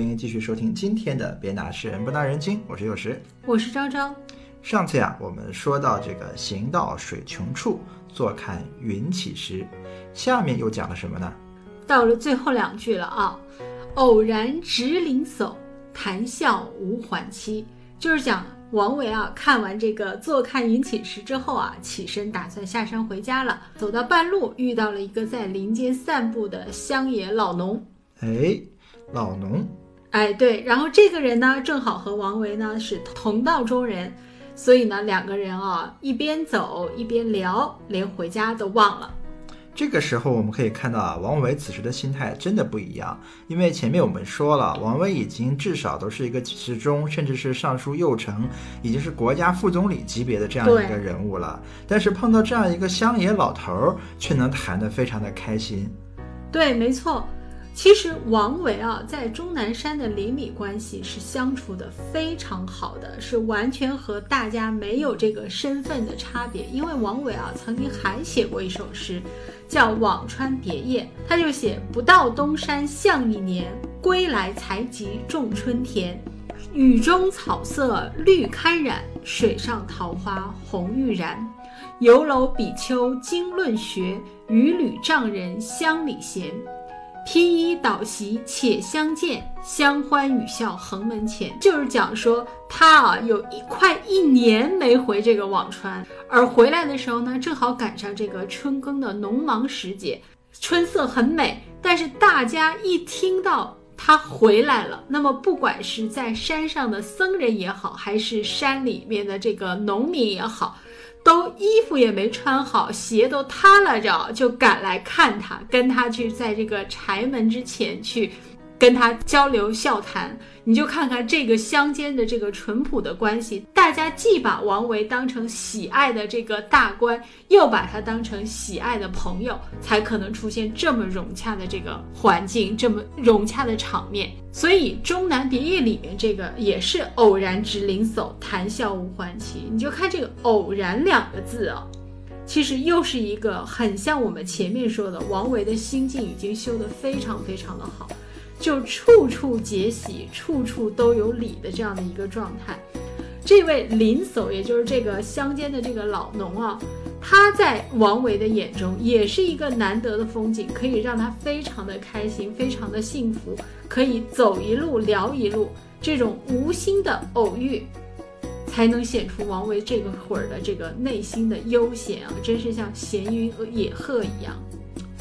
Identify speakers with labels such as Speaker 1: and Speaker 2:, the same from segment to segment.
Speaker 1: 欢迎继续收听今天的《别拿诗人不拿人精》，我是幼时，
Speaker 2: 我是昭昭。
Speaker 1: 上次呀，我们说到这个“行到水穷处，坐看云起时”，下面又讲了什么呢？
Speaker 2: 到了最后两句了啊，“偶然值林叟，谈笑无还期”，就是讲王维啊，看完这个“坐看云起时”之后啊，起身打算下山回家了。走到半路，遇到了一个在林间散步的乡野老农。
Speaker 1: 哎。老农，
Speaker 2: 哎，对，然后这个人呢，正好和王维呢是同道中人，所以呢，两个人啊一边走一边聊，连回家都忘了。
Speaker 1: 这个时候我们可以看到啊，王维此时的心态真的不一样，因为前面我们说了，王维已经至少都是一个侍中，甚至是尚书右丞，已经是国家副总理级别的这样一个人物了，但是碰到这样一个乡野老头儿，却能谈得非常的开心。
Speaker 2: 对，没错。其实王维啊，在终南山的邻里关系是相处的非常好的，是完全和大家没有这个身份的差别。因为王维啊，曾经还写过一首诗，叫《辋川别业》，他就写：不到东山向一年，归来才及种春田。雨中草色绿堪染，水上桃花红欲燃。游楼比丘经论学，与吕丈人乡里闲。披衣倒席且相见，相欢语笑横门前。就是讲说他啊，有一快一年没回这个辋川，而回来的时候呢，正好赶上这个春耕的农忙时节，春色很美。但是大家一听到他回来了，那么不管是在山上的僧人也好，还是山里面的这个农民也好。都衣服也没穿好，鞋都塌了着，就赶来看他，跟他去在这个柴门之前去。跟他交流笑谈，你就看看这个乡间的这个淳朴的关系，大家既把王维当成喜爱的这个大官，又把他当成喜爱的朋友，才可能出现这么融洽的这个环境，这么融洽的场面。所以《终南别业》里面这个也是偶然值林叟，谈笑无还期。你就看这个“偶然”两个字啊，其实又是一个很像我们前面说的，王维的心境已经修得非常非常的好。就处处皆喜，处处都有礼的这样的一个状态。这位林叟，也就是这个乡间的这个老农啊，他在王维的眼中也是一个难得的风景，可以让他非常的开心，非常的幸福，可以走一路聊一路。这种无心的偶遇，才能显出王维这个会儿的这个内心的悠闲啊，真是像闲云野鹤一样。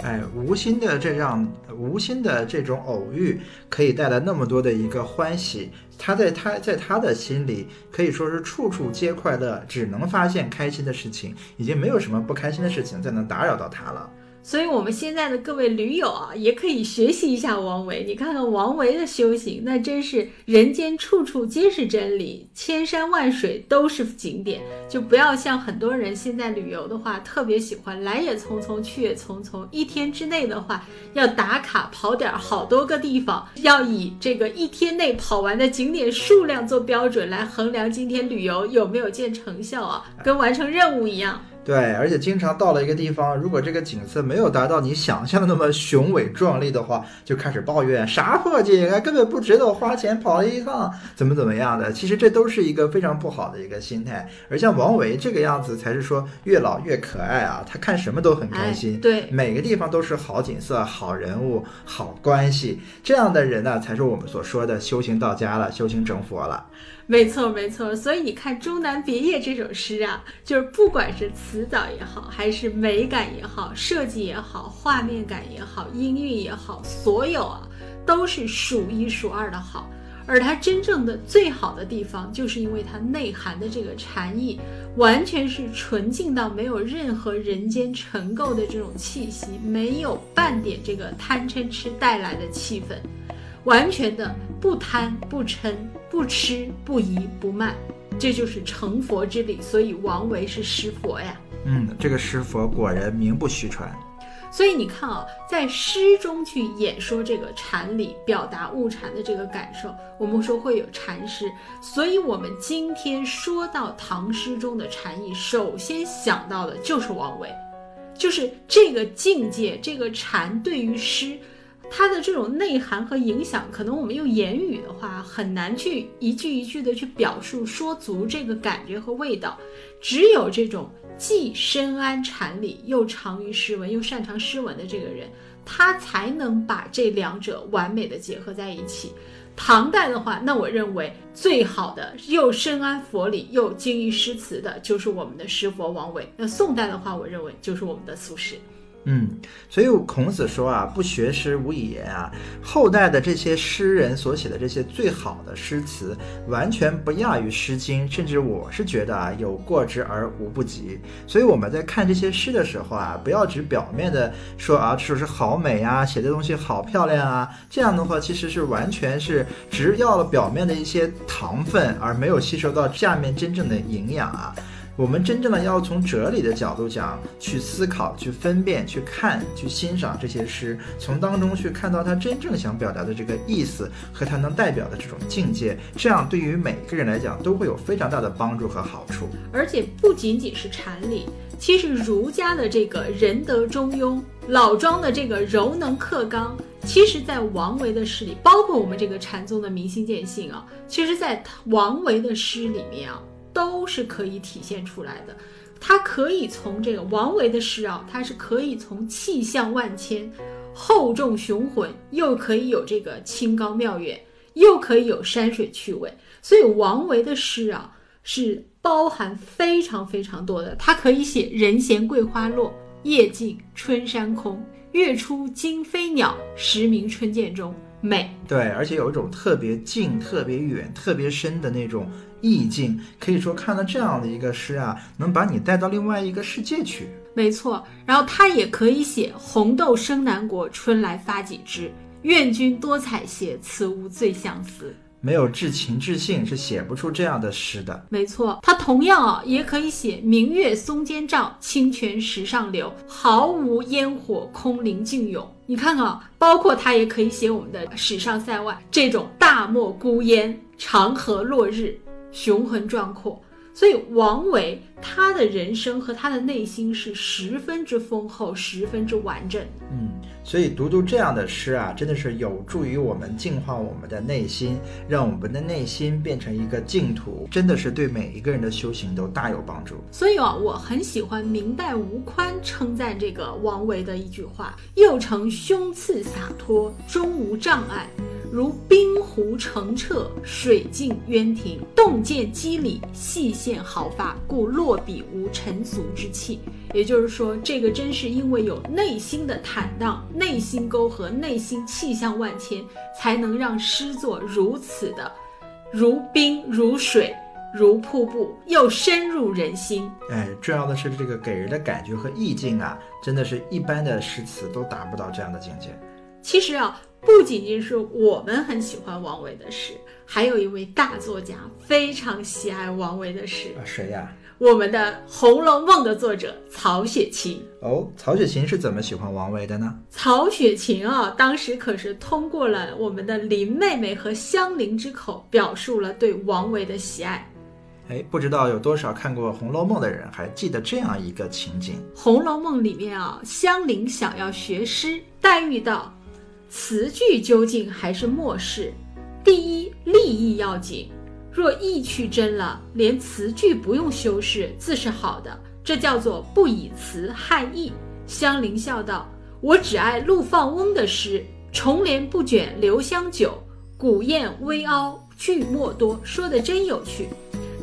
Speaker 1: 哎，无心的这样无心的这种偶遇，可以带来那么多的一个欢喜。他在他在他的心里可以说是处处皆快乐，只能发现开心的事情，已经没有什么不开心的事情再能打扰到他了。
Speaker 2: 所以，我们现在的各位驴友啊，也可以学习一下王维。你看看王维的修行，那真是人间处处皆是真理，千山万水都是景点。就不要像很多人现在旅游的话，特别喜欢来也匆匆，去也匆匆。一天之内的话，要打卡跑点好多个地方，要以这个一天内跑完的景点数量做标准来衡量今天旅游有没有见成效啊，跟完成任务一样。
Speaker 1: 对，而且经常到了一个地方，如果这个景色没有达到你想象的那么雄伟壮丽的话，就开始抱怨啥破景啊，根本不值得我花钱跑一趟，怎么怎么样的。其实这都是一个非常不好的一个心态。而像王维这个样子，才是说越老越可爱啊，他看什么都很开心，
Speaker 2: 对，
Speaker 1: 每个地方都是好景色、好人物、好关系，这样的人呢，才是我们所说的修行到家了，修行成佛了。
Speaker 2: 没错，没错。所以你看《终南别业》这首诗啊，就是不管是词词藻也好，还是美感也好，设计也好，画面感也好，音韵也好，所有啊，都是数一数二的好。而它真正的最好的地方，就是因为它内涵的这个禅意，完全是纯净到没有任何人间尘垢的这种气息，没有半点这个贪嗔痴带来的气氛。完全的不贪不嗔不痴不疑不慢，这就是成佛之理。所以王维是诗佛呀。
Speaker 1: 嗯，这个诗佛果然名不虚传。
Speaker 2: 所以你看啊，在诗中去演说这个禅理，表达悟禅的这个感受，我们说会有禅师。所以我们今天说到唐诗中的禅意，首先想到的就是王维，就是这个境界，这个禅对于诗。它的这种内涵和影响，可能我们用言语的话很难去一句一句的去表述说足这个感觉和味道。只有这种既深谙禅理，又长于诗文，又擅长诗文的这个人，他才能把这两者完美的结合在一起。唐代的话，那我认为最好的又深谙佛理又精于诗词的，就是我们的诗佛王维。那宋代的话，我认为就是我们的苏轼。
Speaker 1: 嗯，所以孔子说啊，不学诗无以言啊。后代的这些诗人所写的这些最好的诗词，完全不亚于《诗经》，甚至我是觉得啊，有过之而无不及。所以我们在看这些诗的时候啊，不要只表面的说啊，说是好美啊，写的东西好漂亮啊，这样的话其实是完全是只要了表面的一些糖分，而没有吸收到下面真正的营养啊。我们真正的要从哲理的角度讲，去思考、去分辨、去看、去欣赏这些诗，从当中去看到他真正想表达的这个意思和他能代表的这种境界，这样对于每个人来讲都会有非常大的帮助和好处。
Speaker 2: 而且不仅仅是禅理，其实儒家的这个仁德中庸，老庄的这个柔能克刚，其实在王维的诗里，包括我们这个禅宗的明心见性啊，其实在王维的诗里面啊。都是可以体现出来的，它可以从这个王维的诗啊，它是可以从气象万千、厚重雄浑，又可以有这个清高妙远，又可以有山水趣味。所以王维的诗啊，是包含非常非常多的。它可以写“人闲桂花落，夜静春山空，月出惊飞鸟，时鸣春涧中”，美。
Speaker 1: 对，而且有一种特别近、特别远、特别深的那种。意境可以说看到这样的一个诗啊，能把你带到另外一个世界去。
Speaker 2: 没错，然后他也可以写“红豆生南国，春来发几枝。愿君多采撷，此物最相思。”
Speaker 1: 没有至情至性是写不出这样的诗的。
Speaker 2: 没错，他同样啊，也可以写“明月松间照，清泉石上流，毫无烟火空灵静涌”。你看看，包括他也可以写我们的“史上塞外”这种大漠孤烟，长河落日。雄浑壮阔，所以王维他的人生和他的内心是十分之丰厚，十分之完整。
Speaker 1: 嗯，所以读读这样的诗啊，真的是有助于我们净化我们的内心，让我们的内心变成一个净土，真的是对每一个人的修行都大有帮助。
Speaker 2: 所以啊，我很喜欢明代吴宽称赞这个王维的一句话：“又成胸次洒脱，终无障碍。”如冰湖澄澈，水静渊庭，洞见肌理，细线毫发，故落笔无尘俗之气。也就是说，这个真是因为有内心的坦荡，内心沟壑，内心气象万千，才能让诗作如此的如冰如水如瀑布，又深入人心。
Speaker 1: 哎，重要的是这个给人的感觉和意境啊，真的是一般的诗词都达不到这样的境界。
Speaker 2: 其实啊。不仅仅是我们很喜欢王维的诗，还有一位大作家非常喜爱王维的诗
Speaker 1: 啊，谁呀？
Speaker 2: 我们的《红楼梦》的作者曹雪芹。
Speaker 1: 哦，曹雪芹是怎么喜欢王维的呢？
Speaker 2: 曹雪芹啊，当时可是通过了我们的林妹妹和香菱之口，表述了对王维的喜爱。
Speaker 1: 哎，不知道有多少看过《红楼梦》的人还记得这样一个情景：《
Speaker 2: 红楼梦》里面啊，香菱想要学诗，黛玉道。词句究竟还是末事，第一立意要紧。若意去真了，连词句不用修饰，自是好的。这叫做不以词害意。香菱笑道：“我只爱陆放翁的诗，重帘不卷留香久，古砚微凹句墨多。”说的真有趣。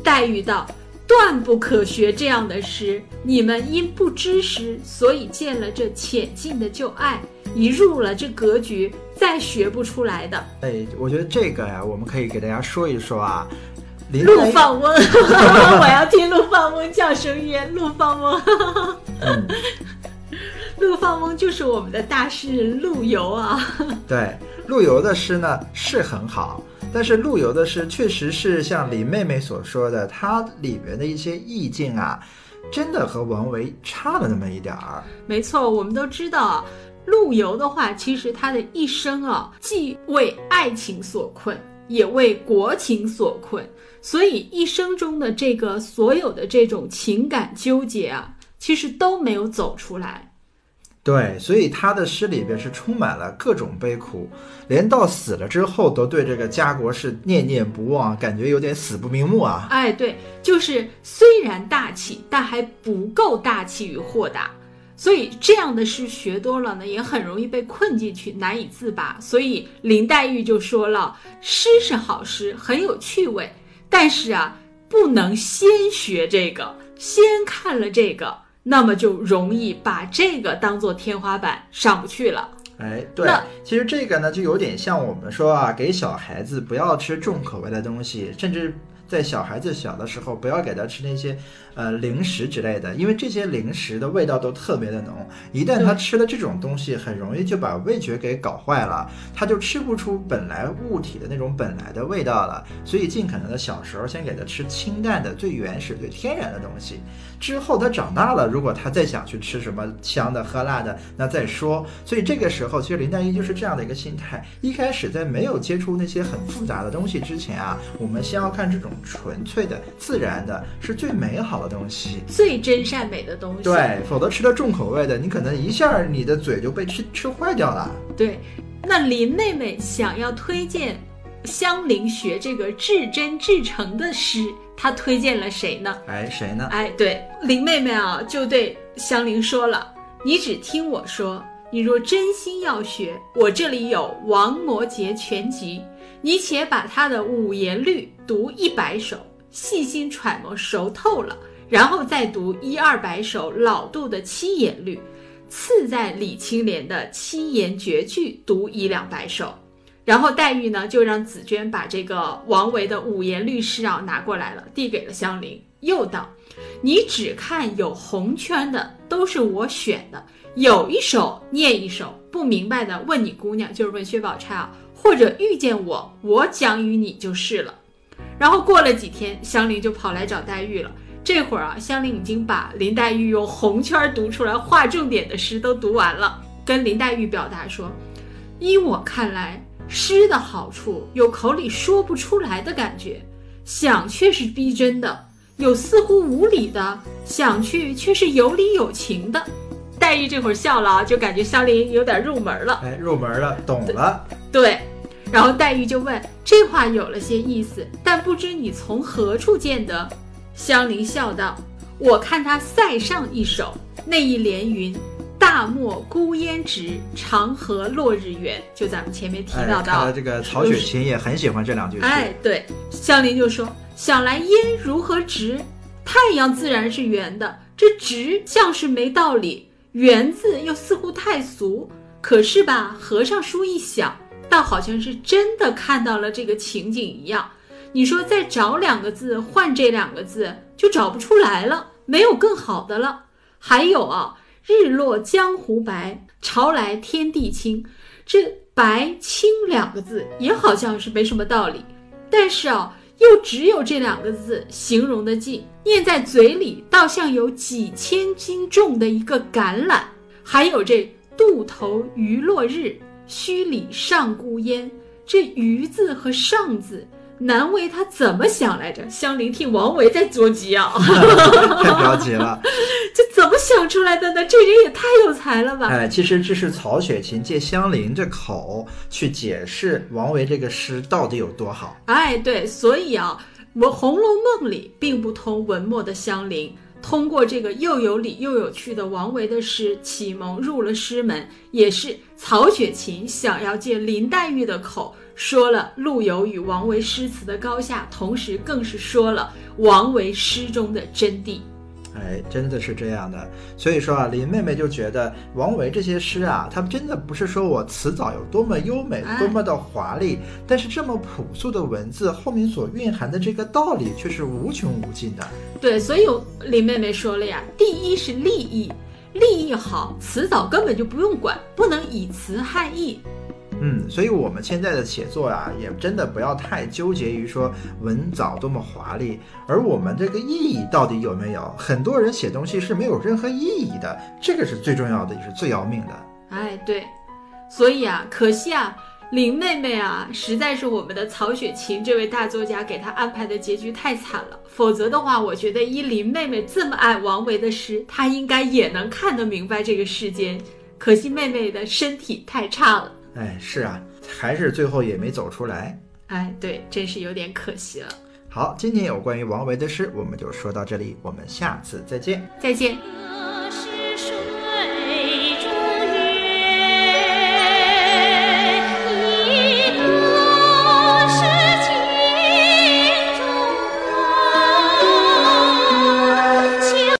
Speaker 2: 黛玉道：“断不可学这样的诗。你们因不知诗，所以见了这浅近的旧爱。”一入了这格局，再学不出来的。
Speaker 1: 哎，我觉得这个呀，我们可以给大家说一说啊。
Speaker 2: 陆放翁，我要听陆放翁叫声曰。陆放翁，陆放翁就是我们的大诗人陆游啊。
Speaker 1: 对，陆游的诗呢是很好，但是陆游的诗确实是像林妹妹所说的，它里面的一些意境啊，真的和王维差了那么一点儿。
Speaker 2: 没错，我们都知道。陆游的话，其实他的一生啊，既为爱情所困，也为国情所困，所以一生中的这个所有的这种情感纠结啊，其实都没有走出来。
Speaker 1: 对，所以他的诗里边是充满了各种悲苦，连到死了之后都对这个家国是念念不忘，感觉有点死不瞑目啊。
Speaker 2: 哎，对，就是虽然大气，但还不够大气与豁达。所以这样的诗学多了呢，也很容易被困进去，难以自拔。所以林黛玉就说了，诗是好诗，很有趣味，但是啊，不能先学这个，先看了这个，那么就容易把这个当做天花板上不去了。
Speaker 1: 哎，对，其实这个呢，就有点像我们说啊，给小孩子不要吃重口味的东西，甚至在小孩子小的时候，不要给他吃那些呃零食之类的，因为这些零食的味道都特别的浓，一旦他吃了这种东西，很容易就把味觉给搞坏了，他就吃不出本来物体的那种本来的味道了。所以尽可能的小时候先给他吃清淡的、最原始、最天然的东西。之后他长大了，如果他再想去吃什么香的、喝辣的，那再说。所以这个时候，其实林黛玉就是这样的一个心态。一开始在没有接触那些很复杂的东西之前啊，我们先要看这种纯粹的、自然的，是最美好的东西。
Speaker 2: 最真善美的东西。
Speaker 1: 对，否则吃了重口味的，你可能一下你的嘴就被吃吃坏掉了。
Speaker 2: 对，那林妹妹想要推荐香菱学这个至真至诚的诗，她推荐了谁呢？
Speaker 1: 哎，谁呢？
Speaker 2: 哎，对，林妹妹啊，就对香菱说了：“你只听我说，你若真心要学，我这里有《王摩诘全集》，你且把他的五言律读一百首，细心揣摩熟透了，然后再读一二百首老杜的七言律，次在李青莲的七言绝句读一两百首。”然后黛玉呢，就让紫娟把这个王维的五言律诗啊拿过来了，递给了香菱，又道：“你只看有红圈的，都是我选的，有一首念一首，不明白的问你姑娘，就是问薛宝钗啊，或者遇见我，我讲与你就是了。”然后过了几天，香菱就跑来找黛玉了。这会儿啊，香菱已经把林黛玉用红圈读出来划重点的诗都读完了，跟林黛玉表达说：“依我看来。”诗的好处有口里说不出来的感觉，想却是逼真的；有似乎无理的，想去却是有理有情的。黛玉这会儿笑了啊，就感觉香菱有点入门了。
Speaker 1: 哎，入门了，懂了。
Speaker 2: 对，然后黛玉就问：“这话有了些意思，但不知你从何处见得？”香菱笑道：“我看他塞上一首，那一联云。”大漠孤烟直，长河落日圆。就咱们前面提到的，
Speaker 1: 哎、这个曹雪芹也很喜欢这两句诗。
Speaker 2: 哎，对，香菱就说：“想来烟如何直？太阳自然是圆的，这直像是没道理，圆字又似乎太俗。可是吧，合上书一想，倒好像是真的看到了这个情景一样。你说再找两个字换这两个字，就找不出来了，没有更好的了。还有啊。”日落江湖白，潮来天地清。这白清两个字也好像是没什么道理，但是啊，又只有这两个字形容的尽，念在嘴里倒像有几千斤重的一个橄榄。还有这渡头余落日，墟里上孤烟。这余字和上字。难为他怎么想来着？香菱替王维在捉急啊，
Speaker 1: 太着急了。
Speaker 2: 这怎么想出来的呢？这人也太有才了吧！
Speaker 1: 哎，其实这是曹雪芹借香菱这口去解释王维这个诗到底有多好。
Speaker 2: 哎，对，所以啊，我《红楼梦》里并不通文墨的香菱，通过这个又有理又有趣的王维的诗启蒙入了诗门，也是曹雪芹想要借林黛玉的口。说了陆游与王维诗词的高下，同时更是说了王维诗中的真谛。
Speaker 1: 哎，真的是这样的。所以说啊，林妹妹就觉得王维这些诗啊，他真的不是说我词藻有多么优美、多么的华丽，但是这么朴素的文字后面所蕴含的这个道理却是无穷无尽的。
Speaker 2: 对，所以林妹妹说了呀，第一是立意，立意好，词藻根本就不用管，不能以词害意。
Speaker 1: 嗯，所以我们现在的写作啊，也真的不要太纠结于说文藻多么华丽，而我们这个意义到底有没有？很多人写东西是没有任何意义的，这个是最重要的，也是最要命的。
Speaker 2: 哎，对，所以啊，可惜啊，林妹妹啊，实在是我们的曹雪芹这位大作家给她安排的结局太惨了。否则的话，我觉得依林妹妹这么爱王维的诗，她应该也能看得明白这个世间。可惜妹妹的身体太差了。
Speaker 1: 哎，是啊，还是最后也没走出来。
Speaker 2: 哎，对，真是有点可惜了。
Speaker 1: 好，今天有关于王维的诗，我们就说到这里，我们下次再见。
Speaker 2: 再见。
Speaker 3: 啊